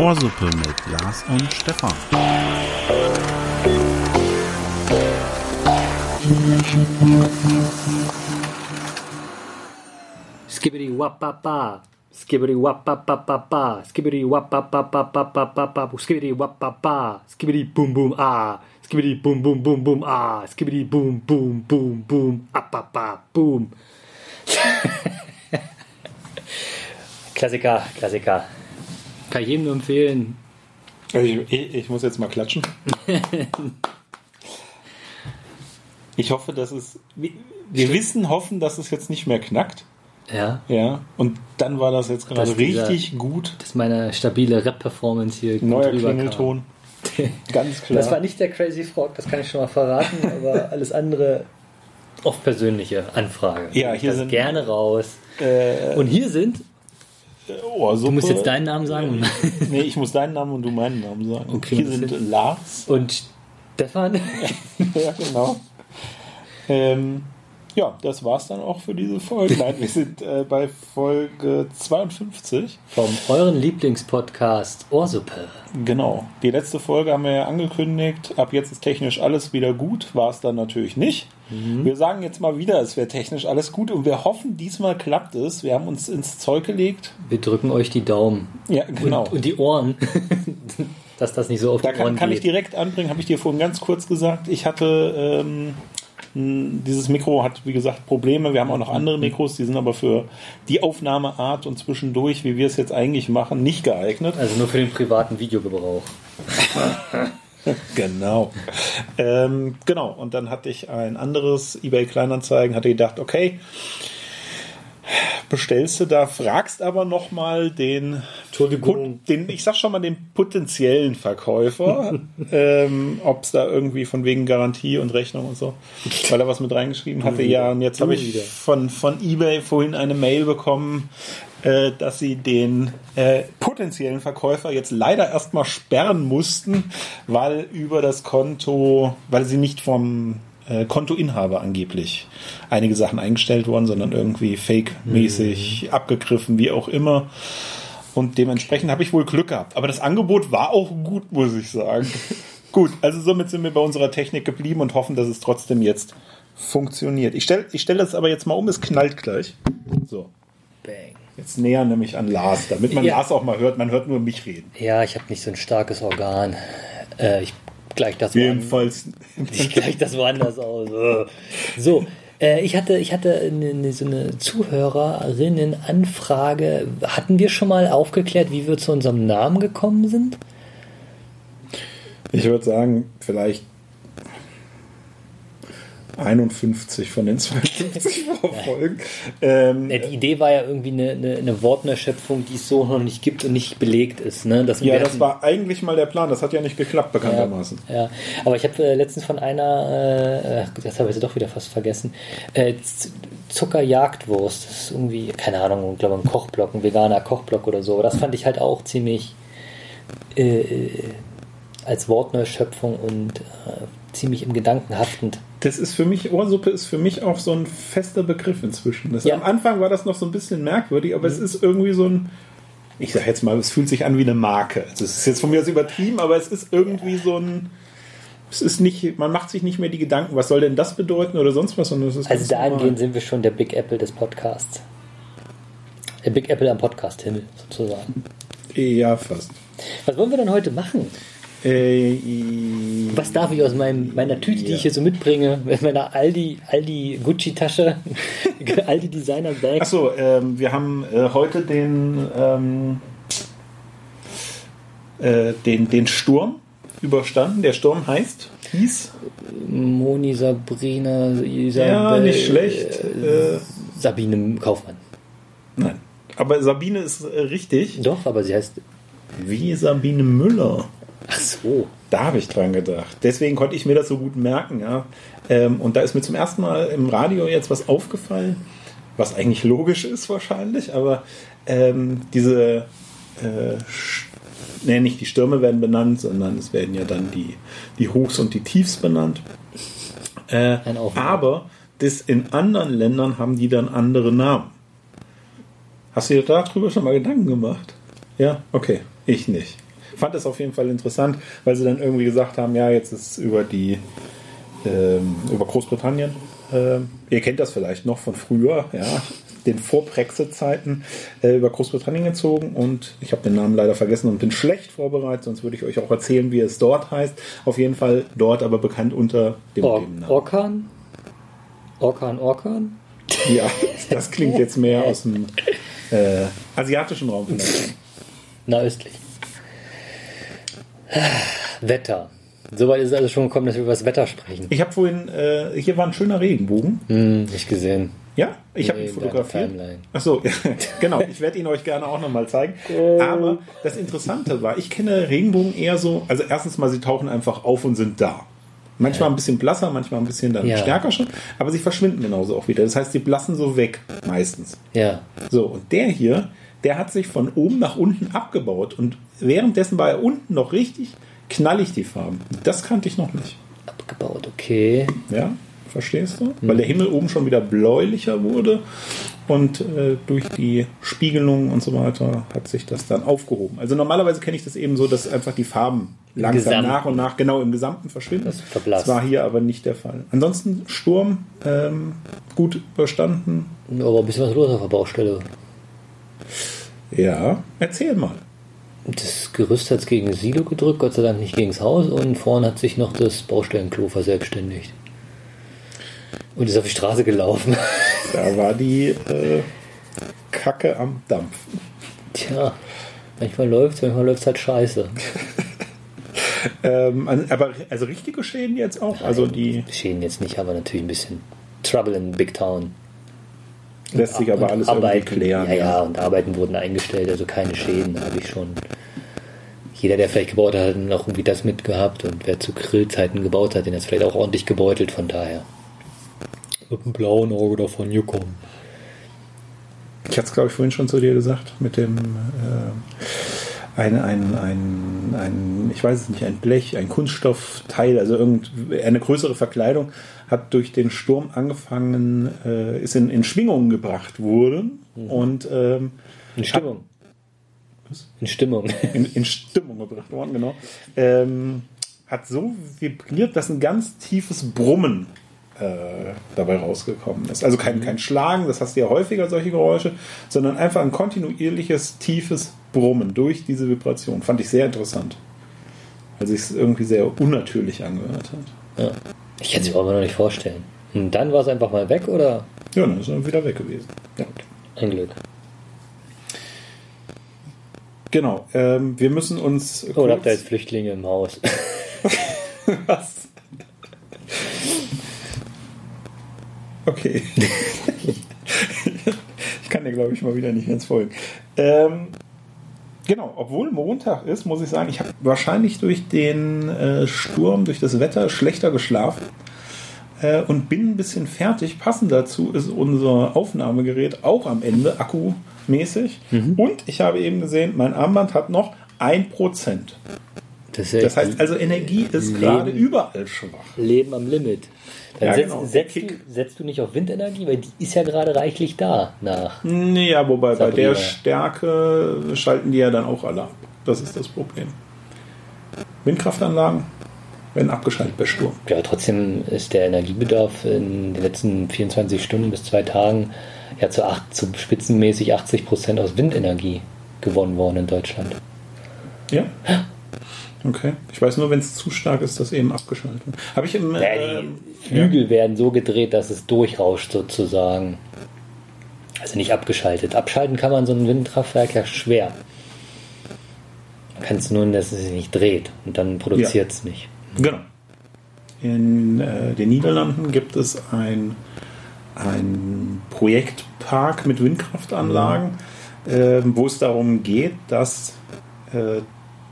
Ohrsuppe mit Lars und Stefan. Skibbity wapapa. Skibbity wapapapapa. Skibbity wapapapapapapapa. Skibbity wapapa. Skibbity boom boom ah. Skibbity boom boom boom boom ah. Skibbity boom boom boom boom apapa boom. Klassiker, Klassiker. Kann ich jedem nur empfehlen. Also ich, ich, muss jetzt mal klatschen. Ich hoffe, dass es. Wir, wissen, hoffen, dass es jetzt nicht mehr knackt. Ja, Ja. Und dann war das jetzt gerade Dass dieser- richtig gut. das ist meine stabile Rap-Performance hier. Neuer. Klingelton. Ganz klar. Das war nicht der Crazy Frog, das kann ich schon mal verraten, aber alles andere auf persönliche Anfrage. Ja, hier sind- gerne raus. äh, Und hier sind, Ohrsuppe. du musst jetzt deinen Namen sagen. Nee, ich muss deinen Namen und du meinen Namen sagen. Okay, Hier sind Lars. Und Stefan, ja, genau. Ähm, ja, das war's dann auch für diese Folge. Nein, wir sind äh, bei Folge 52. vom euren Lieblingspodcast Ohrsuppe. Genau. Die letzte Folge haben wir ja angekündigt. Ab jetzt ist technisch alles wieder gut. War es dann natürlich nicht. Mhm. Wir sagen jetzt mal wieder, es wäre technisch alles gut und wir hoffen, diesmal klappt es. Wir haben uns ins Zeug gelegt. Wir drücken euch die Daumen. Ja, genau. Und, und die Ohren. Dass das nicht so auf Da die kann, Ohren kann ich direkt anbringen, habe ich dir vorhin ganz kurz gesagt. Ich hatte ähm, dieses Mikro hat, wie gesagt, Probleme. Wir haben auch noch andere Mikros, die sind aber für die Aufnahmeart und zwischendurch, wie wir es jetzt eigentlich machen, nicht geeignet. also nur für den privaten Videogebrauch. Genau. Ähm, genau. Und dann hatte ich ein anderes eBay Kleinanzeigen, hatte gedacht, okay, bestellst du da, fragst aber nochmal den, den, ich sag schon mal den potenziellen Verkäufer, ähm, ob es da irgendwie von wegen Garantie und Rechnung und so, weil er was mit reingeschrieben hatte. Ja, und jetzt habe ich wieder. von, von eBay vorhin eine Mail bekommen, äh, dass sie den äh, potenziellen Verkäufer jetzt leider erstmal sperren mussten, weil über das Konto, weil sie nicht vom äh, Kontoinhaber angeblich einige Sachen eingestellt worden, sondern irgendwie fake-mäßig abgegriffen, wie auch immer. Und dementsprechend habe ich wohl Glück gehabt. Aber das Angebot war auch gut, muss ich sagen. gut, also somit sind wir bei unserer Technik geblieben und hoffen, dass es trotzdem jetzt funktioniert. Ich stelle ich stell das aber jetzt mal um, es knallt gleich. So, Bang. jetzt näher nämlich an Lars, damit man Ja. Lars auch mal hört. Man hört nur mich reden. Ja, ich habe nicht so ein starkes Organ. Äh, ich gleich das Jedenfalls. Ich gleich das woanders aus. So, äh, ich hatte, ich hatte eine, so eine Zuhörerinnenanfrage. Hatten wir schon mal aufgeklärt, wie wir zu unserem Namen gekommen sind? Ich würde sagen, vielleicht 51 von den 52 Folgen. Ähm, Äh, Die Idee war ja irgendwie eine, eine, eine Wortneuschöpfung, die es so noch nicht gibt und nicht belegt ist. Ne? Das, ja, das war eigentlich mal der Plan. Das hat ja nicht geklappt, bekanntermaßen. Ja, aber ich habe äh, letztens von einer, äh, das habe ich jetzt doch wieder fast vergessen, äh, Zuckerjagdwurst. Das ist irgendwie, keine Ahnung, ich glaube ein Kochblock, ein veganer Kochblock oder so. Aber das fand ich halt auch ziemlich äh, äh, als Wortneuschöpfung und äh, ziemlich im Gedanken haftend. Das ist für mich, Ohrsuppe ist für mich auch so ein fester Begriff inzwischen. Das, Ja. Am Anfang war das noch so ein bisschen merkwürdig, aber es ist irgendwie so ein, ich sag jetzt mal, es fühlt sich an wie eine Marke. Also es ist jetzt von mir aus übertrieben, aber es ist irgendwie so ein, es ist nicht, man macht sich nicht mehr die Gedanken, was soll denn das bedeuten oder sonst was, sondern es ist Also dahingehend normal. sind wir schon der Big Apple des Podcasts. Der Big Apple am Podcast-Himmel sozusagen. Ja, fast. Was wollen wir denn heute machen? Äh, Was darf ich aus meinem, meiner Tüte, die Ja. ich hier so mitbringe, mit meiner Aldi, Aldi Gucci-Tasche, Aldi Designer Bag? Achso, ähm, wir haben äh, heute den, ähm, äh, den, den Sturm überstanden. Der Sturm heißt, hieß, Moni, Sabrina, Isabel, ja, nicht schlecht. Äh, Sabine Kaufmann. nein. Aber Sabine ist äh, richtig. Doch, aber sie heißt. Wie Sabine Müller. Ach so. Da habe ich dran gedacht. Deswegen konnte ich mir das so gut merken. Ja. Ähm, und da ist mir zum ersten Mal im Radio jetzt was aufgefallen, was eigentlich logisch ist wahrscheinlich, aber ähm, diese, äh, nee, nicht die Stürme werden benannt, sondern es werden ja dann die, die Hochs und die Tiefs benannt. Äh, aber das in anderen Ländern haben die dann andere Namen. Hast du dir darüber schon mal Gedanken gemacht? Ja, okay. Ich nicht. Fand es auf jeden Fall interessant, weil sie dann irgendwie gesagt haben, ja, jetzt ist über die ähm, über Großbritannien. Ähm, ihr kennt das vielleicht noch von früher, ja, den Vor-Brexit-Zeiten äh, über Großbritannien gezogen und ich habe den Namen leider vergessen und bin schlecht vorbereitet, sonst würde ich euch auch erzählen, wie es dort heißt. Auf jeden Fall dort aber bekannt unter dem, Or dem Namen. Orkan? Orkan, Orkan? Ja, das klingt jetzt mehr aus dem äh, asiatischen Raum vielleicht. Na, östlich. Wetter. Soweit ist es also schon gekommen, dass wir über das Wetter sprechen. Ich habe vorhin, äh, hier war ein schöner Regenbogen. Hm, nicht gesehen. Ja, ich habe Nee, ihn in deiner fotografiert. Timeline. Achso, ja, genau. Ich werde ihn euch gerne auch nochmal zeigen. Aber das Interessante war, ich kenne Regenbogen eher so, also erstens mal, sie tauchen einfach auf und sind da. Manchmal ein bisschen blasser, manchmal ein bisschen dann Ja. stärker schon, aber sie verschwinden genauso auch wieder. Das heißt, die blassen so weg, meistens. Ja. So, und der hier, der hat sich von oben nach unten abgebaut und währenddessen war er unten noch richtig knallig, die Farben. Das kannte ich noch nicht. Abgebaut, okay. Ja, verstehst du? Weil der Himmel oben schon wieder bläulicher wurde und äh, durch die Spiegelung und so weiter hat sich das dann aufgehoben. Also normalerweise kenne ich das eben so, dass einfach die Farben langsam Gesamten. nach und nach genau im Gesamten verschwinden. Das verblasst. war hier aber nicht der Fall. Ansonsten Sturm ähm, gut überstanden. Aber ein bisschen was los auf der Baustelle. Ja, erzähl mal. Das Gerüst hat es gegen das Silo gedrückt, Gott sei Dank nicht gegen das Haus und vorne hat sich noch das Baustellenklo verselbstständigt. Und ist auf die Straße gelaufen. Da war die äh, Kacke am Dampfen. Tja, manchmal läuft es, manchmal läuft es halt scheiße. Ähm, aber also richtige Schäden jetzt auch. Also die Schäden jetzt nicht, aber natürlich ein bisschen Trouble in Big Town. Lässt sich aber alles irgendwie klären. Ja, ja, und Arbeiten wurden eingestellt, also keine Schäden habe ich schon. Jeder, der vielleicht gebaut hat, hat noch irgendwie das mitgehabt und wer zu Grillzeiten gebaut hat, den hat es vielleicht auch ordentlich gebeutelt, von daher. Mit einem blauen Auge davon gekommen. Ich hatte es, glaube ich, vorhin schon zu dir gesagt, mit dem äh, ein, ein, ein, ein, ich weiß es nicht, ein Blech, ein Kunststoffteil, also irgend, eine größere Verkleidung, hat durch den Sturm angefangen, äh, ist in, in Schwingungen gebracht worden und ähm, In Stimmung. In Stimmung. in, in Stimmung gebracht worden, genau. Ähm, hat so vibriert, dass ein ganz tiefes Brummen äh, dabei rausgekommen ist. Also kein, kein Schlagen, das hast du ja häufiger, solche Geräusche, sondern einfach ein kontinuierliches, tiefes Brummen durch diese Vibration. Fand ich sehr interessant. Weil sich es irgendwie sehr unnatürlich angehört hat. Ja. Ich kann es mir aber noch nicht vorstellen. Und dann war es einfach mal weg oder? Ja, dann ist er wieder weg gewesen. Ja. Ein Glück. Genau. Ähm, wir müssen uns. Oh, da habt ihr jetzt Flüchtlinge im Haus. Was? Okay. ich kann dir, glaube ich, mal wieder nicht ganz folgen. Ähm, genau, obwohl Montag ist, muss ich sagen, ich habe wahrscheinlich durch den äh, Sturm, durch das Wetter schlechter geschlafen äh, und bin ein bisschen fertig. Passend dazu ist unser Aufnahmegerät auch am Ende, akkumäßig. Und ich habe eben gesehen, mein Armband hat noch 1%. Das, Das heißt also, Energie ist gerade Leben. überall schwach. Leben am Limit. Dann Ja, setzt, genau. setzt, du, setzt du nicht auf Windenergie, weil die ist ja gerade reichlich da nach. Nee, ja, wobei bei Sabrina. der Stärke schalten die ja dann auch alle ab. Das ist das Problem. Windkraftanlagen werden abgeschaltet bei Sturm. Ja, trotzdem ist der Energiebedarf in den letzten 24 Stunden bis zwei Tagen ja zu, acht, zu spitzenmäßig 80 Prozent aus Windenergie gewonnen worden in Deutschland. Ja? Okay. Ich weiß nur, wenn es zu stark ist, dass eben abgeschaltet wird. Habe ich im. Ja, ähm, die Flügel werden so gedreht, dass es durchrauscht sozusagen. Also nicht abgeschaltet. Abschalten kann man so ein Windkraftwerk ja schwer. Man kann es nur, dass es sich nicht dreht und dann produziert es nicht. Genau. In äh, den Niederlanden gibt es ein, ein Projektpark mit Windkraftanlagen, äh, wo es darum geht, dass äh,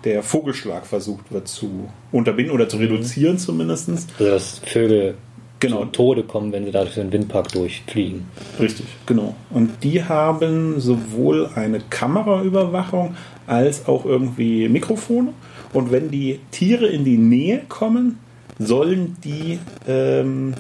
der Vogelschlag versucht wird zu unterbinden oder zu reduzieren zumindest. Also dass Vögel Genau. zu Tode kommen, wenn sie da durch den Windpark durchfliegen. Richtig, genau. Und die haben sowohl eine Kameraüberwachung als auch irgendwie Mikrofone. Und wenn die Tiere in die Nähe kommen, sollen die ähm,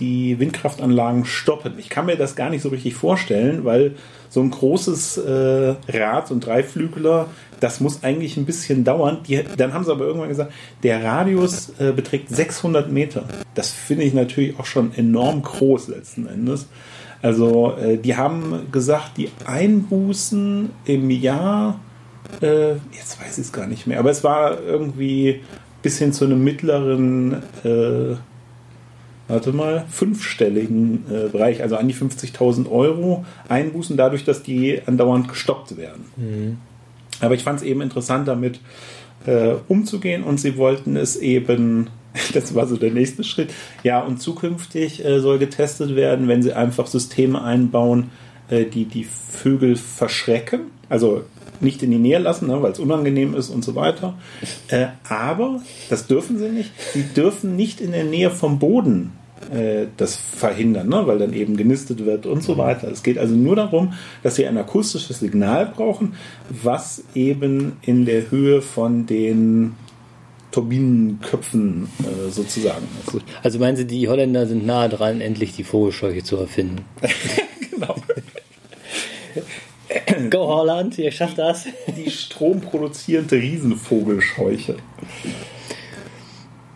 die Windkraftanlagen stoppen. Ich kann mir das gar nicht so richtig vorstellen, weil so ein großes äh, Rad, ein Dreiflügler, das muss eigentlich ein bisschen dauern. Die, dann haben sie aber irgendwann gesagt, der Radius äh, beträgt 600 Meter. Das finde ich natürlich auch schon enorm groß letzten Endes. Also äh, die haben gesagt, die Einbußen im Jahr, äh, jetzt weiß ich es gar nicht mehr, aber es war irgendwie bis hin zu einem mittleren, äh, warte mal, fünfstelligen äh, Bereich, also an die 50.000 Euro Einbußen, dadurch, dass die andauernd gestoppt werden. Aber ich fand es eben interessant, damit äh, umzugehen und sie wollten es eben, das war so der nächste Schritt, ja, und zukünftig äh, soll getestet werden, wenn sie einfach Systeme einbauen, die die Vögel verschrecken, also nicht in die Nähe lassen, ne, weil es unangenehm ist und so weiter. Äh, aber, das dürfen sie nicht, sie dürfen nicht in der Nähe vom Boden äh, das verhindern, ne? weil dann eben genistet wird und so weiter. Es geht also nur darum, dass sie ein akustisches Signal brauchen, was eben in der Höhe von den Turbinenköpfen äh, sozusagen ist. Gut. Also meinen Sie, die Holländer sind nahe dran, endlich die Vogelscheuche zu erfinden? Go Holland, ihr schafft das. Die stromproduzierende Riesenvogelscheuche.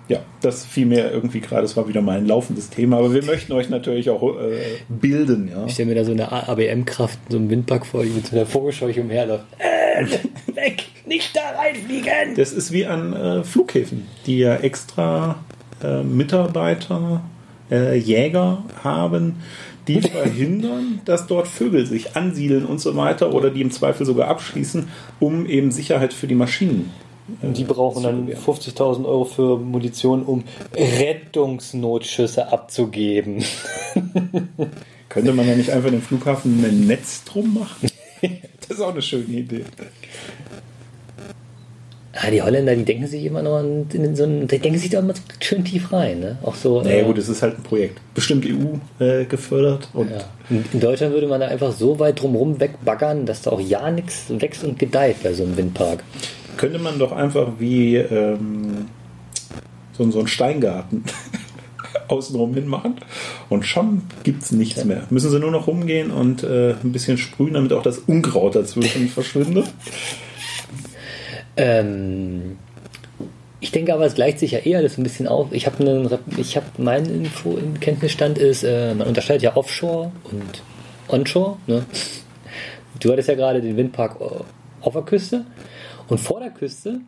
Ja, das fiel mir irgendwie gerade, das war wieder mal ein laufendes Thema, aber wir möchten euch natürlich auch äh, bilden, ja. Ich stelle mir da so eine ABM-Kraft, so einen Windpark vor, die mit so einer Vogelscheuche umherläuft. Äh, weg, nicht da reinfliegen! Das ist wie an äh, Flughäfen, die ja extra äh, Mitarbeiter, äh, Jäger haben, die verhindern, dass dort Vögel sich ansiedeln und so weiter oder die im Zweifel sogar abschließen, um eben Sicherheit für die Maschinen. äh, Die brauchen dann gewähren. 50.000 Euro für Munition, um Rettungsnotschüsse abzugeben. Könnte man da nicht einfach den Flughafen ein Netz drum machen? Das ist auch eine schöne Idee. Ah, die Holländer, die denken sich immer noch in, in so einen, die denken sich da immer schön tief rein, ne? Auch so. Naja äh, gut, es ist halt ein Projekt. Bestimmt EU äh, gefördert und ja. in, Deutschland würde man da einfach so weit drumherum wegbaggern, dass da auch ja nichts wächst und gedeiht bei so einem Windpark. könnte man doch einfach wie ähm, so, so einen Steingarten außenrum hinmachen und schon gibt es nichts mehr. Müssen sie nur noch rumgehen und äh, ein bisschen sprühen, damit auch das Unkraut dazwischen verschwindet. Ähm, ich denke aber, es gleicht sich ja eher alles ein bisschen auf. Ich habe einen, ich Info im Kenntnisstand ist, äh, man unterscheidet ja Offshore und Onshore. Ne? Du hattest ja gerade den Windpark äh, auf der Küste und vor der Küste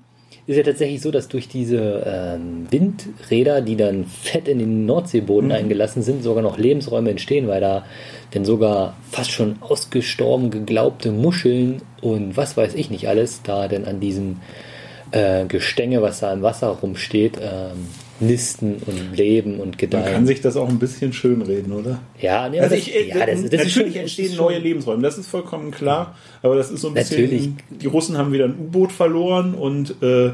ist ja tatsächlich so, dass durch diese ähm, Windräder, die dann fett in den Nordseeboden eingelassen sind, sogar noch Lebensräume entstehen, weil da denn sogar fast schon ausgestorben geglaubte Muscheln und was weiß ich nicht alles da denn an diesem äh, Gestänge, was da im Wasser rumsteht, ähm, nisten und leben und Man gedeihen. kann sich das auch ein bisschen schönreden, oder? ja, nee, Also ich, das, ja, das, das ist natürlich schon, entstehen neue Lebensräume, das ist vollkommen klar. Aber das ist so ein bisschen. Natürlich. Die Russen haben wieder ein U-Boot verloren und äh,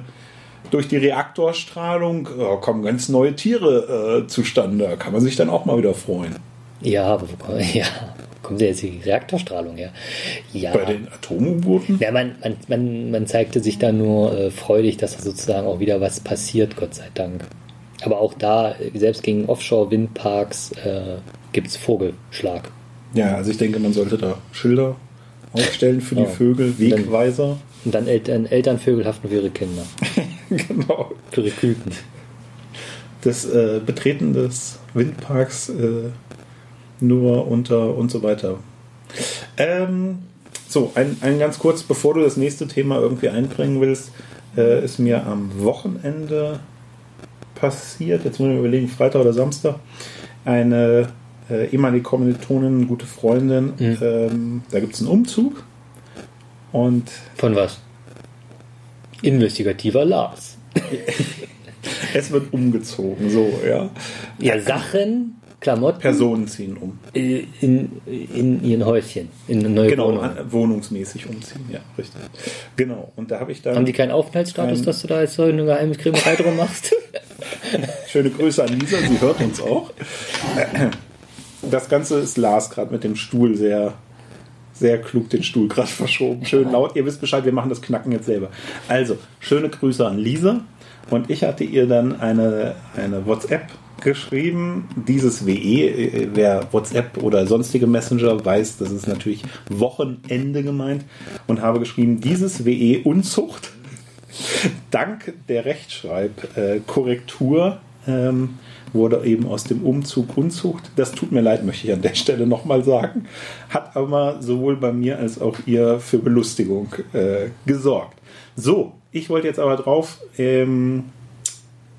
durch die Reaktorstrahlung ja, kommen ganz neue Tiere äh, zustande. Da kann man sich dann auch mal wieder freuen. Ja, aber kommt, ja, kommt denn jetzt die Reaktorstrahlung her? Ja. Bei den Atom-U-Booten? Ja, man, man, man, man zeigte sich da nur äh, freudig, dass da sozusagen auch wieder was passiert, Gott sei Dank. Aber auch da, selbst gegen Offshore-Windparks, äh, gibt es Vogelschlag. Ja, also ich denke, man sollte da Schilder aufstellen für die Ja. Vögel, Wegweiser. Und dann Eltern, Elternvögel haften für ihre Kinder, genau. für ihre Küken. Das äh, Betreten des Windparks äh, nur unter und so weiter. Ähm, so, ein, ein ganz kurz, bevor du das nächste Thema irgendwie einbringen willst, äh, ist mir am Wochenende passiert, jetzt muss ich mir überlegen, Freitag oder Samstag, eine äh, ehemalige Kommilitonin, gute Freundin, ähm, da gibt es einen Umzug und Von was? Investigativer Lars. es wird umgezogen, so, ja. Ja, Sachen, Klamotten Personen ziehen um. äh, in, in ihren Häuschen, in eine neue Genau, Wohnung. an, wohnungsmäßig umziehen, ja, richtig. Genau, und da habe ich dann Haben die keinen Aufenthaltsstatus, dass du da jetzt so eine geheime Kriminerei drum machst? schöne Grüße an Lisa, sie hört uns auch. Das Ganze ist Lars gerade mit dem Stuhl sehr, sehr klug den Stuhl gerade verschoben. Schön laut, ihr wisst Bescheid, wir machen das Knacken jetzt selber. Also, schöne Grüße an Lisa und ich hatte ihr dann eine, eine WhatsApp geschrieben, dieses WE, äh, wer WhatsApp oder sonstige Messenger weiß, das ist natürlich Wochenende gemeint und habe geschrieben, dieses WE Unzucht, dank der Rechtschreibkorrektur ähm, wurde eben aus dem Umzug Unzucht. Das tut mir leid, möchte ich an der Stelle nochmal sagen. Hat aber sowohl bei mir als auch ihr für Belustigung äh, gesorgt. So, ich wollte jetzt aber drauf, ähm,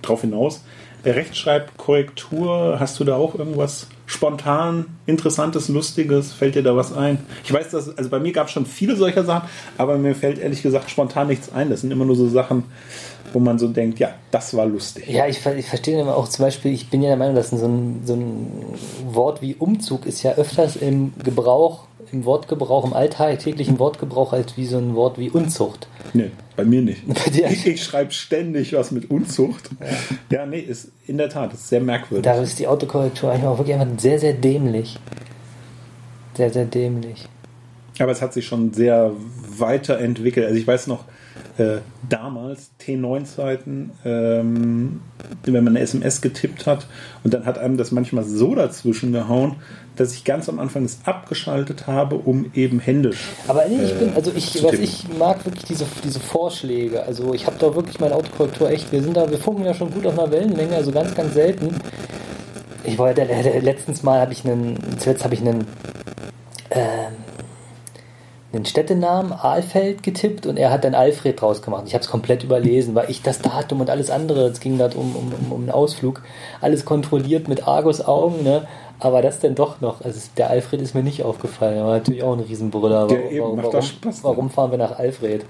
drauf hinaus. Rechtschreibkorrektur, hast du da auch irgendwas spontan, interessantes, lustiges? Fällt dir da was ein? Ich weiß, dass, also bei mir gab es schon viele solcher Sachen, aber mir fällt ehrlich gesagt spontan nichts ein. Das sind immer nur so Sachen, wo man so denkt, ja, das war lustig. Ja, ich, ich verstehe immer auch zum Beispiel, ich bin ja der Meinung, dass so ein, so ein Wort wie Umzug ist ja öfters im Gebrauch, im Wortgebrauch, im alltäglichen Wortgebrauch als wie so ein Wort wie Unzucht. Nee, bei mir nicht. Bei dir? Ich, ich schreibe ständig was mit Unzucht. Ja. ja, nee, ist in der Tat, ist sehr merkwürdig. Da ist die Autokorrektur eigentlich auch wirklich einfach sehr, sehr dämlich. Sehr, sehr dämlich. Aber es hat sich schon sehr weiterentwickelt. Also ich weiß noch, äh, damals T9-Zeiten, ähm, wenn man eine SMS getippt hat und dann hat einem das manchmal so dazwischen gehauen, dass ich ganz am Anfang es abgeschaltet habe, um eben händisch. Aber nee, ich bin, also ich, was ich mag wirklich diese, diese Vorschläge. Also ich habe da wirklich meine Autokorrektur echt, wir sind da, wir funken ja schon gut auf einer Wellenlänge, also ganz, ganz selten. Ich wollte, letztens mal habe ich einen, zuletzt habe ich einen, ähm, einen Städtenamen, Aalfeld, getippt und er hat dann Alfred draus gemacht. Ich habe es komplett überlesen, weil ich das Datum und alles andere, es ging da um, um, um, einen Ausflug, alles kontrolliert mit Argus-Augen, ne? Aber das denn doch noch, also der Alfred ist mir nicht aufgefallen, er war natürlich auch ein Riesenbrüller. Warum, ja, warum, warum, warum fahren wir nach Alfred?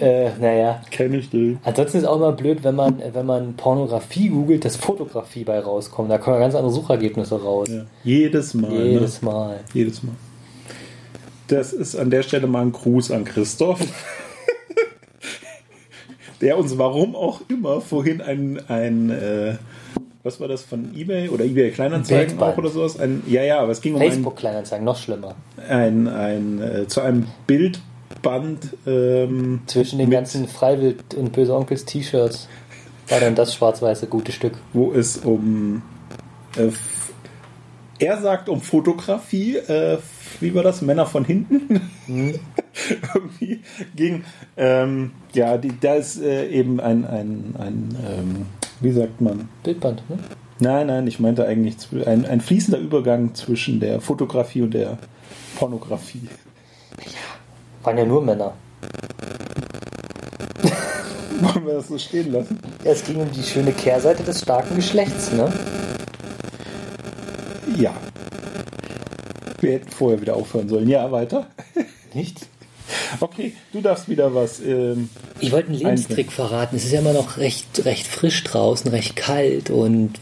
Äh, naja. Kenn ich nicht. Ansonsten ist auch immer blöd, wenn man, wenn man Pornografie googelt, dass Fotografie bei rauskommt. Da kommen ganz andere Suchergebnisse raus. Ja. Jedes Mal. Jedes ne? Mal. Jedes Mal. Das ist an der Stelle mal ein Gruß an Christoph. der uns warum auch immer vorhin ein, ein äh, was war das von eBay oder eBay Kleinanzeigen auch oder sowas? Ein, ja, ja, aber es ging um Facebook Kleinanzeigen, noch schlimmer. Ein, ein, äh, zu einem Bildband ähm, zwischen den ganzen Freiwild und Böse Onkels T-Shirts war dann das schwarz-weiße gute Stück. Wo es um äh, er sagt um Fotografie, äh, wie war das? Männer von hinten? Mhm. Irgendwie ging, ähm, ja, die, da ist äh, eben ein, ein, ein ähm, wie sagt man? Bildband, ne? Nein, nein, ich meinte eigentlich ein, ein fließender Übergang zwischen der Fotografie und der Pornografie. Ja, waren ja nur Männer. Wollen wir das so stehen lassen? Ja, es ging um die schöne Kehrseite des starken Geschlechts, ne? Ja. Wir hätten vorher wieder aufhören sollen. Ja, weiter. Nicht? Okay, du darfst wieder was. Ähm, ich wollte einen Lebenstrick verraten. Es ist ja immer noch recht, recht frisch draußen, recht kalt und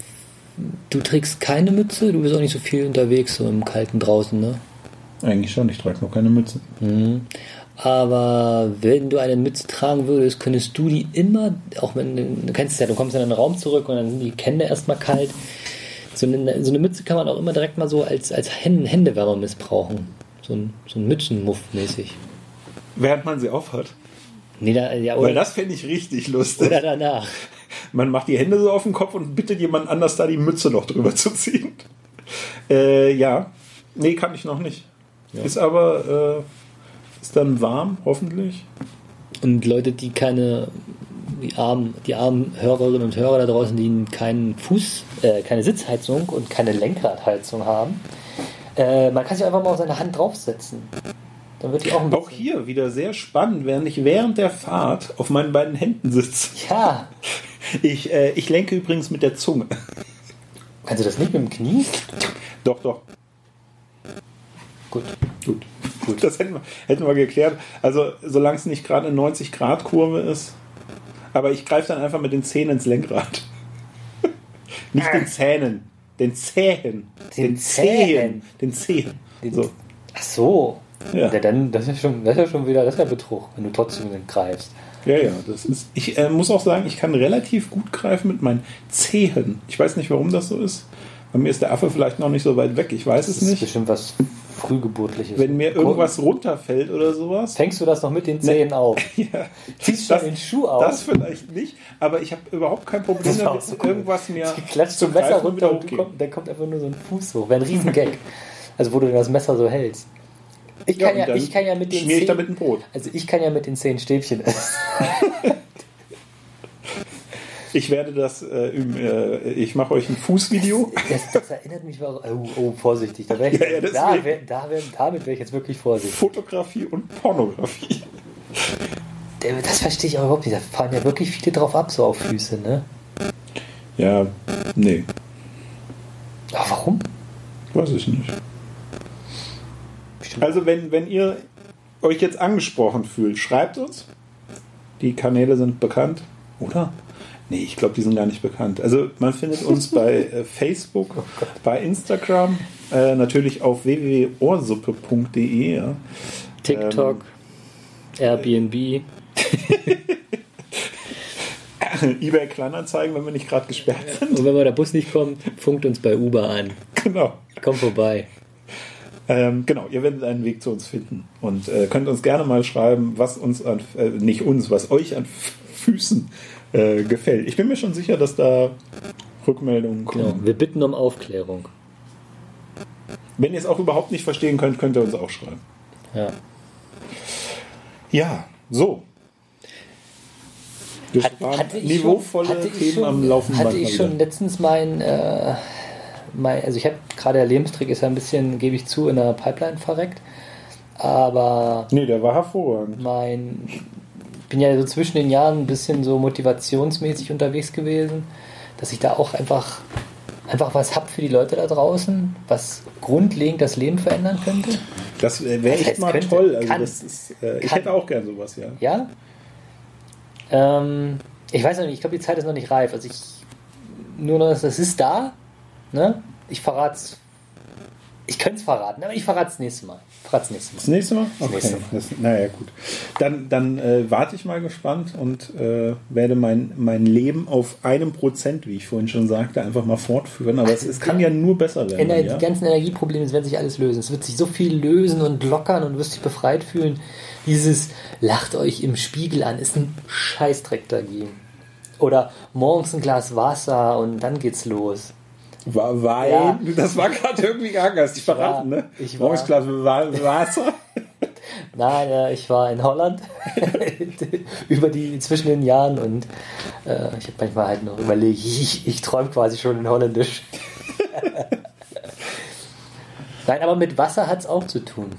du trägst keine Mütze. Du bist auch nicht so viel unterwegs, so im Kalten draußen, ne? Eigentlich schon, ich trage noch keine Mütze. Mhm. Aber wenn du eine Mütze tragen würdest, könntest du die immer, auch wenn du kennst es ja, du kommst in einen Raum zurück und dann sind die Hände erstmal kalt. So eine, so eine Mütze kann man auch immer direkt mal so als, als Händewärmer missbrauchen. So ein, so ein Mützenmuff mäßig. Während man sie aufhat? Nee, da, ja, Weil das fände ich richtig lustig. Oder danach. Man macht die Hände so auf den Kopf und bittet jemand anders da die Mütze noch drüber zu ziehen. Äh, ja. Nee, kann ich noch nicht. Ja. Ist aber, äh, ist dann warm, hoffentlich. Und Leute, die keine die armen, die armen Hörerinnen und Hörer da draußen, die keinen Fuß, äh, keine Sitzheizung und keine Lenkradheizung haben, äh, man kann sich einfach mal auf seine Hand draufsetzen. Dann wird die auch ein Auch hier wieder sehr spannend, während ich während der Fahrt auf meinen beiden Händen sitze. Ja. Ich, äh, ich lenke übrigens mit der Zunge. Kannst du das nicht mit dem Knie? Doch, doch. Gut. Gut. Gut. Das hätten wir, hätten wir geklärt. Also, solange es nicht gerade eine 90-Grad-Kurve ist, aber ich greife dann einfach mit den Zähnen ins Lenkrad. Nicht den Zähnen, den Zähnen. Den, den Zähnen. Den Zähnen. So. Ach so. Ja. ja. dann, das ist, schon, das ist ja schon wieder, das ist ja Betrug, wenn du trotzdem den greifst. Ja, ja, das ist. Ich äh, muss auch sagen, ich kann relativ gut greifen mit meinen Zehen. Ich weiß nicht, warum das so ist. Bei mir ist der Affe vielleicht noch nicht so weit weg, ich weiß es nicht. Das ist bestimmt was frühgeburtliches. Wenn mir irgendwas runterfällt oder sowas. Fängst du das noch mit den Zähnen auf? Ja, Ziehst du den Schuh auf? Das vielleicht nicht, aber ich habe überhaupt kein Problem Das damit, so cool. irgendwas mir klatscht zum zu Messer runter und du hochgehen. komm, dann kommt einfach nur so ein Fuß hoch. Wäre ein Riesengag. Also wo du das Messer so hältst. Ich Ja, kann ja, dann ich kann ja mit den schmier ich damit ein Brot. Also ich kann ja mit den zehn Stäbchen essen. Ich werde das äh, üben. Äh, ich mache euch ein Fußvideo. Das, das erinnert mich. Oh, oh vorsichtig. Da wär ich, Ja, ja, da wär, da wär, damit wäre ich jetzt wirklich vorsichtig. Fotografie und Pornografie. Der- Das verstehe ich auch überhaupt nicht. Da fahren ja wirklich viele drauf ab, so auf Füße, ne? Ja, nee, Aber warum? weiß ich nicht. Also wenn, wenn ihr euch jetzt angesprochen fühlt, schreibt uns. Die Kanäle sind bekannt, oder? Nee, ich glaube, die sind gar nicht bekannt. Also man findet uns bei äh, Facebook, bei Instagram, äh, natürlich auf www.ohrsuppe.de. Ja. TikTok, Airbnb. eBay Kleinanzeigen, wenn wir nicht gerade gesperrt sind. Und wenn mal der Bus nicht kommt, funkt uns bei Uber an. Genau. Komm vorbei. Ähm, genau, ihr werdet einen Weg zu uns finden und äh, könnt uns gerne mal schreiben, was uns an, äh, nicht uns, was euch an Füßen äh, gefällt. Ich bin mir schon sicher, dass da Rückmeldungen kommen. Genau. Wir bitten um Aufklärung. Wenn ihr es auch überhaupt nicht verstehen könnt, könnt ihr uns auch schreiben. Ja. Ja, so. Das Hat- hatte ich niveauvolle schon- hatte ich Themen schon- am laufenden Hatte ich schon wieder. letztens mein, äh, mein also ich habe gerade der Lebenstrick ist ja ein bisschen, gebe ich zu, in der Pipeline verreckt. Aber Nee, der war hervorragend. mein, bin ja so zwischen den Jahren ein bisschen so motivationsmäßig unterwegs gewesen, dass ich da auch einfach, einfach was hab für die Leute da draußen, was grundlegend das Leben verändern könnte. Das wäre echt mal könnte, toll. Also kann, das ist, äh, ich hätte auch gern sowas, ja. Ja? Ähm, ich weiß noch nicht, ich glaube, die Zeit ist noch nicht reif. Also ich nur noch, das ist da. Ne? Ich verrate es. Ich könnte es verraten, aber ich verrate es nächstes Mal. Verrate es nächstes Das Mal. nächste Mal? Okay. nächste Mal. Das, naja, gut. Dann, dann äh, warte ich mal gespannt und äh, werde mein, mein Leben auf einem Prozent, wie ich vorhin schon sagte, einfach mal fortführen. Aber Also es, es kann ja nur besser werden. Ener ja? Die ganzen Energieprobleme, es wird sich alles lösen. Es wird sich so viel lösen und lockern und du wirst dich befreit fühlen. Dieses lacht euch im Spiegel an, ist ein Scheißdreck dagegen. Oder morgens ein Glas Wasser und dann geht's los. War, weil, Ja. das war gerade irgendwie gegangen, hast dich verraten, ne? ich war- Morgens Glas Wa- Wasser. Nein, äh, ich war in Holland über die zwischen den Jahren und äh, ich habe manchmal halt noch überlegt, ich, ich träume quasi schon in Holländisch. Nein, aber mit Wasser hat es auch zu tun.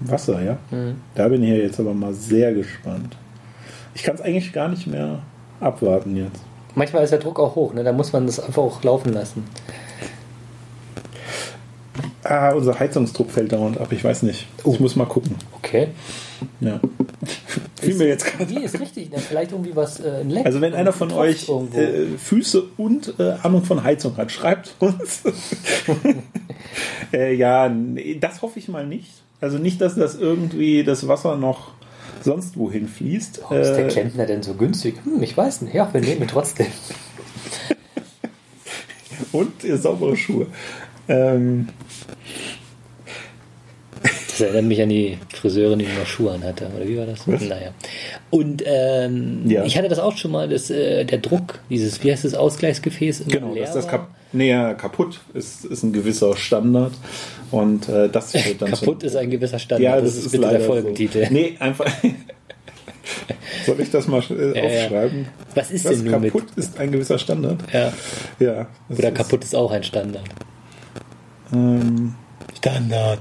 Wasser, ja. Mhm. Da bin ich ja jetzt aber mal sehr gespannt. Ich kann es eigentlich gar nicht mehr abwarten jetzt. Manchmal ist der Druck auch hoch, ne? da muss man das einfach auch laufen lassen. Ah, unser Heizungsdruck fällt dauernd ab. Ich weiß nicht. Ich muss mal gucken. Okay. Ja. Fiel mir jetzt gerade Nee, ist richtig. Ne? Vielleicht irgendwie was, äh, Leck. Also wenn einer von euch äh, Füße und äh, Ahnung von Heizung hat, schreibt uns. äh, ja, nee, das hoffe ich mal nicht. Also nicht, dass das irgendwie das Wasser noch sonst wohin fließt. Warum ist der Äh, Klempner denn so günstig? Hm, ich weiß nicht. Ja, wir nehmen ihn trotzdem. und äh, saubere Schuhe. Ähm, Das erinnert mich an die Friseurin, die noch Schuhe an hatte. Oder wie war das? Naja. Und ähm, Ja. ich hatte das auch schon mal, dass, äh, der Druck, dieses, wie heißt das, Ausgleichsgefäß genau, leer dass das kap ja, kaputt ist, ist ein gewisser Standard. Und äh, das wird dann Kaputt ist ein gewisser Standard. Ja, das, ist bitte der Folgentitel. So. Nee, einfach. Soll ich das mal äh, Ja, ja. aufschreiben? Was ist Was denn nun mit? kaputt ist ein gewisser Standard. Ja. Ja. das Oder ist- kaputt ist auch ein Standard. Ähm, Standard.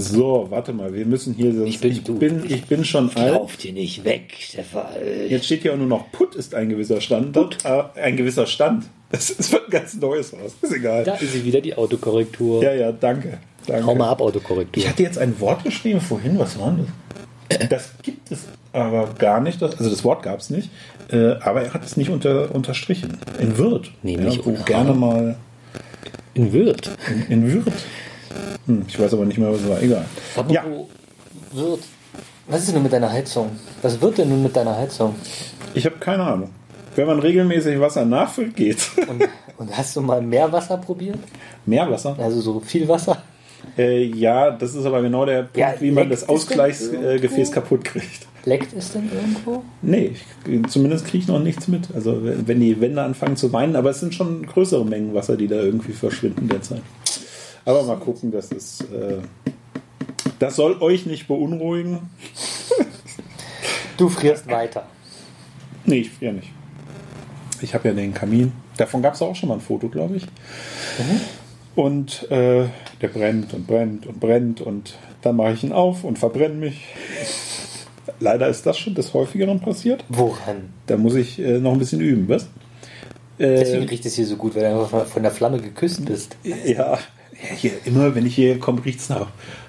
So, warte mal, wir müssen hier sonst. Ich bin ich, du. bin, ich bin schon alt. Lauf dir nicht weg, Stefan. Jetzt steht hier auch nur noch Put ist ein gewisser Standard. Äh, ein gewisser Stand. Das ist was ganz Neues raus. Ist egal. Da ist sie wieder, die Autokorrektur. Ja, ja, danke. danke. Hau mal ab, Autokorrektur. Ich hatte jetzt ein Wort geschrieben vorhin, was war das? Das gibt es aber gar nicht. Also das Wort gab es nicht. Äh, aber er hat es nicht unter, unterstrichen. In Wirt. Nämlich ja, wo gerne mal In Würth. in, in Wirt. Hm, ich weiß aber nicht mehr, was es war. Egal. Aber Ja, wo wird. Was ist denn mit deiner Heizung? Was wird denn nun mit deiner Heizung? ich habe keine Ahnung. Wenn man regelmäßig Wasser nachfüllt, geht's. Und, und hast du mal Meerwasser probiert? Meerwasser? Also so viel Wasser? Äh, ja, das ist aber genau der Punkt, Ja, wie man das Ausgleichsgefäß irgendwo? kaputt kriegt. Leckt es denn irgendwo? Nee, ich, zumindest kriege ich noch nichts mit. Also wenn die Wände anfangen zu weinen, aber es sind schon größere Mengen Wasser, die da irgendwie verschwinden derzeit. Aber mal gucken, das ist. Äh, das soll euch nicht beunruhigen. Du frierst weiter. Nee, ich friere nicht. Ich habe ja den Kamin. Davon gab es auch schon mal ein Foto, glaube ich. Und äh, der brennt und brennt und brennt und dann mache ich ihn auf und verbrenne mich. Leider ist das schon des Häufigeren passiert. Woran? Da muss ich äh, noch ein bisschen üben, was? Deswegen Äh, riecht es hier so gut, weil du einfach von der Flamme geküsst bist. ja, ja, hier, immer wenn ich hier komme, riecht es nach,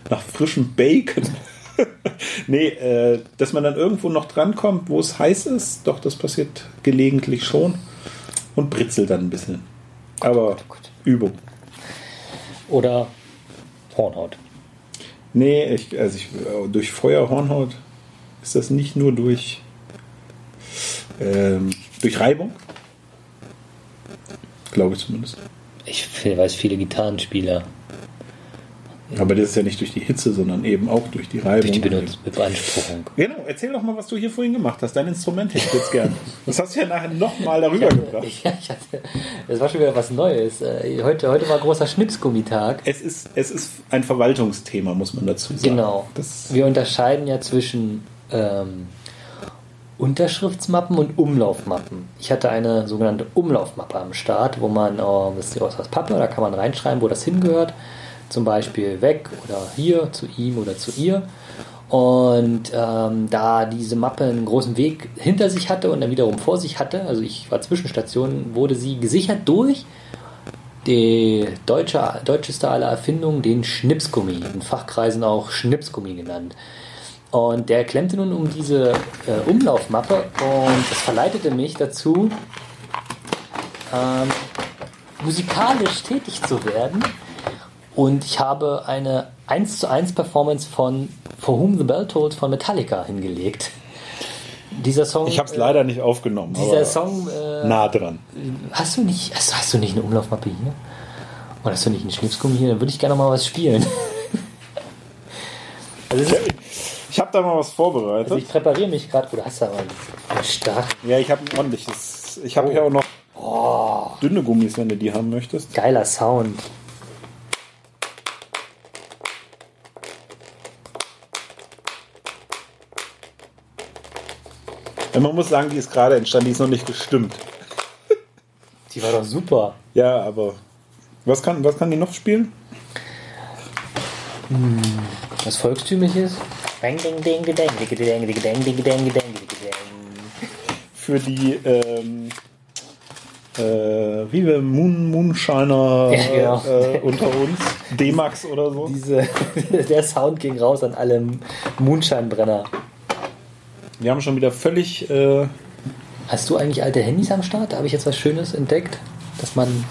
nach frischem Bacon. nee, äh, dass man dann irgendwo noch drankommt, wo es heiß ist, doch, das passiert gelegentlich schon. Und britzelt dann ein bisschen. Aber Gott. Übung. Oder Hornhaut. Nee, ich, also ich, durch Feuer, Hornhaut ist das nicht nur durch, ähm, durch Reibung. Glaube ich zumindest. Ich weiß viele Gitarrenspieler Aber das ist ja nicht durch die Hitze, sondern eben auch durch die Reibung. durch die Benutz Beanspruchung. Genau, erzähl doch mal, was du hier vorhin gemacht hast. Dein Instrument hätte ich jetzt gern. Das hast du ja nachher nochmal darüber gebracht. Ich, ja, ich hatte, das war schon wieder was Neues. Äh, Heute, heute war großer Schnipsgummitag. Es ist, es ist ein Verwaltungsthema, muss man dazu sagen. Genau. Das, Wir unterscheiden ja zwischen ähm, Unterschriftsmappen und Umlaufmappen. Ich hatte eine sogenannte Umlaufmappe am Start, wo man, oh, wisst ihr was, was Pappe, da kann man reinschreiben, wo das hingehört. Zum Beispiel weg oder hier, zu ihm oder zu ihr. Und ähm, da diese Mappe einen großen Weg hinter sich hatte und dann wiederum vor sich hatte, also ich war Zwischenstation, wurde sie gesichert durch die deutsche, deutscheste aller Erfindungen, den Schnipsgummi, in Fachkreisen auch Schnipsgummi genannt. Und der klemmte nun um diese äh, Umlaufmappe und das verleitete mich dazu, ähm, musikalisch tätig zu werden. Und ich habe eine 1 zu 1 Performance von For Whom the Bell Tolls von Metallica hingelegt. Dieser Song. ich habe es äh, leider nicht aufgenommen. Dieser Song. Äh, nah dran. Hast du nicht, hast, hast du nicht eine Umlaufmappe hier? Oder hast du nicht einen Schnipsgummi hier? Dann würde ich gerne mal was spielen. also, Ich habe da mal was vorbereitet. also ich präpariere mich gerade. Oder hast du aber stark ja, ich habe ein ordentliches. Ich habe hier auch noch Oh. dünne Gummis, wenn du die haben möchtest. geiler Sound. Ja, man muss sagen, die ist gerade entstanden, die ist noch nicht gestimmt. Die war doch super. Ja, aber was kann, was kann die noch spielen? Was volkstümliches? Bang, ding, ding, ding, ding, ding, ding, ding, ding, ding, ding, ding. Für die ähm, äh, wie wir Moon, Moonshiner Ja, genau. äh, unter uns, D-Max oder so. Diese, der Sound ging raus an alle Moonshine-Brenner. Wir haben schon wieder völlig äh, Hast du eigentlich alte Handys am Start? Da habe ich jetzt was Schönes entdeckt, dass man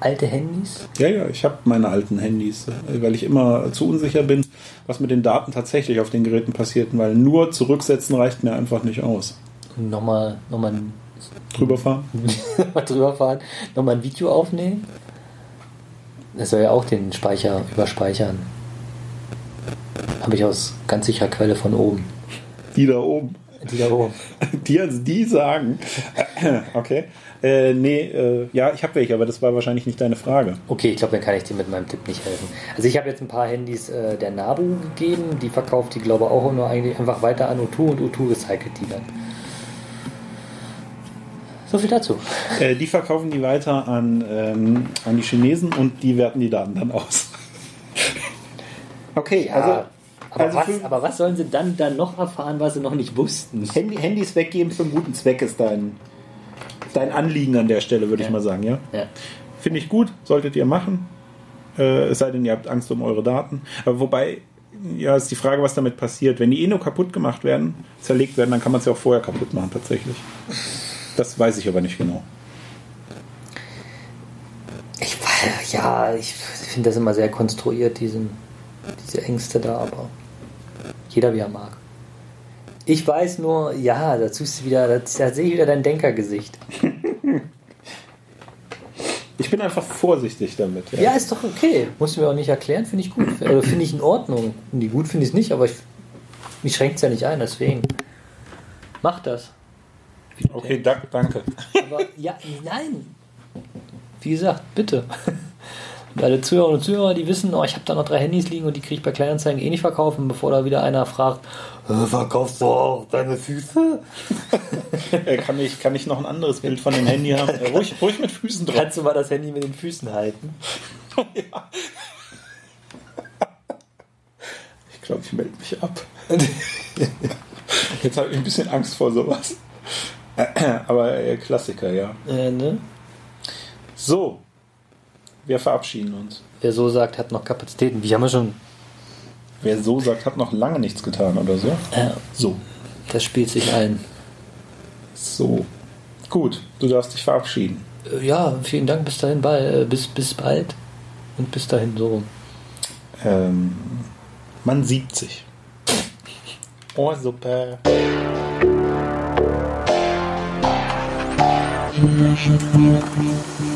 alte Handys Ja, ja, ich habe meine alten Handys, weil ich immer zu unsicher bin, was mit den Daten tatsächlich auf den Geräten passiert, weil nur zurücksetzen reicht mir einfach nicht aus. nochmal noch mal, Drüber fahren? noch mal drüber fahren, nochmal ein Video aufnehmen. Das soll ja auch den Speicher überspeichern. Habe ich aus ganz sicherer Quelle von oben. Die da oben. Die da oben. Die, also die sagen. Okay. Äh, nee, äh, ja, ich habe welche, aber das war wahrscheinlich nicht deine Frage. Okay, ich glaube, dann kann ich dir mit meinem Tipp nicht helfen. Also ich habe jetzt ein paar Handys äh, der Nabu gegeben, die verkauft die glaube ich auch nur eigentlich einfach weiter an O2 und O2 recycelt die dann. So viel dazu. Äh, die verkaufen die weiter an, ähm, an die Chinesen und die werten die Daten dann aus. okay, Ja, also, aber, also was, aber was sollen sie dann, dann noch erfahren, was sie noch nicht wussten? Handy, Handys weggeben für einen guten Zweck ist dein, dein Anliegen an der Stelle, würde ich Ja. mal sagen, ja. Ja. Finde ich gut, solltet ihr machen. Äh, es sei denn, ihr habt Angst um eure Daten. Aber wobei, ja, ist die Frage, was damit passiert. Wenn die eh nur kaputt gemacht werden, zerlegt werden, dann kann man es ja auch vorher kaputt machen, tatsächlich. Das weiß ich aber nicht genau. Ich, weiß- ja, ich finde das immer sehr konstruiert, diesen, diese Ängste da, aber jeder wie er mag. Ich weiß nur, ja, da tust du wieder, da, sehe ich wieder dein Denkergesicht. Ich bin einfach vorsichtig damit. Ja, ist doch okay. Musst du mir auch nicht erklären, finde ich gut. Also finde ich in Ordnung. Die gut finde ich es nicht, aber ich, mich schränkt es ja nicht ein, deswegen. Mach das. Okay, da, danke. Aber ja, nein. Wie gesagt, bitte. Alle Zuhörer und Zuhörer, die wissen, oh, ich habe da noch drei Handys liegen und die kriege ich bei Kleinanzeigen eh nicht verkaufen, bevor da wieder einer fragt, verkaufst du auch deine Füße? Äh, kann, ich, kann ich noch ein anderes Bild von dem Handy haben? Äh, ruhig, ruhig mit Füßen drauf. Kannst du mal das Handy mit den Füßen halten? ja. Ich glaube, ich melde mich ab. Jetzt habe ich ein bisschen Angst vor sowas. Aber äh, Klassiker, ja. Äh, ne? So, wir verabschieden uns. Wer so sagt, hat noch Kapazitäten. Wie haben wir schon. Wer so sagt, hat noch lange nichts getan oder so. Äh, So, das spielt sich ein. so. Gut, du darfst dich verabschieden. Äh, Ja, vielen Dank, bis dahin, bald, äh, bis, bis bald. Und bis dahin so rum. Ähm, man sieht sich. Oh, super. Thank you.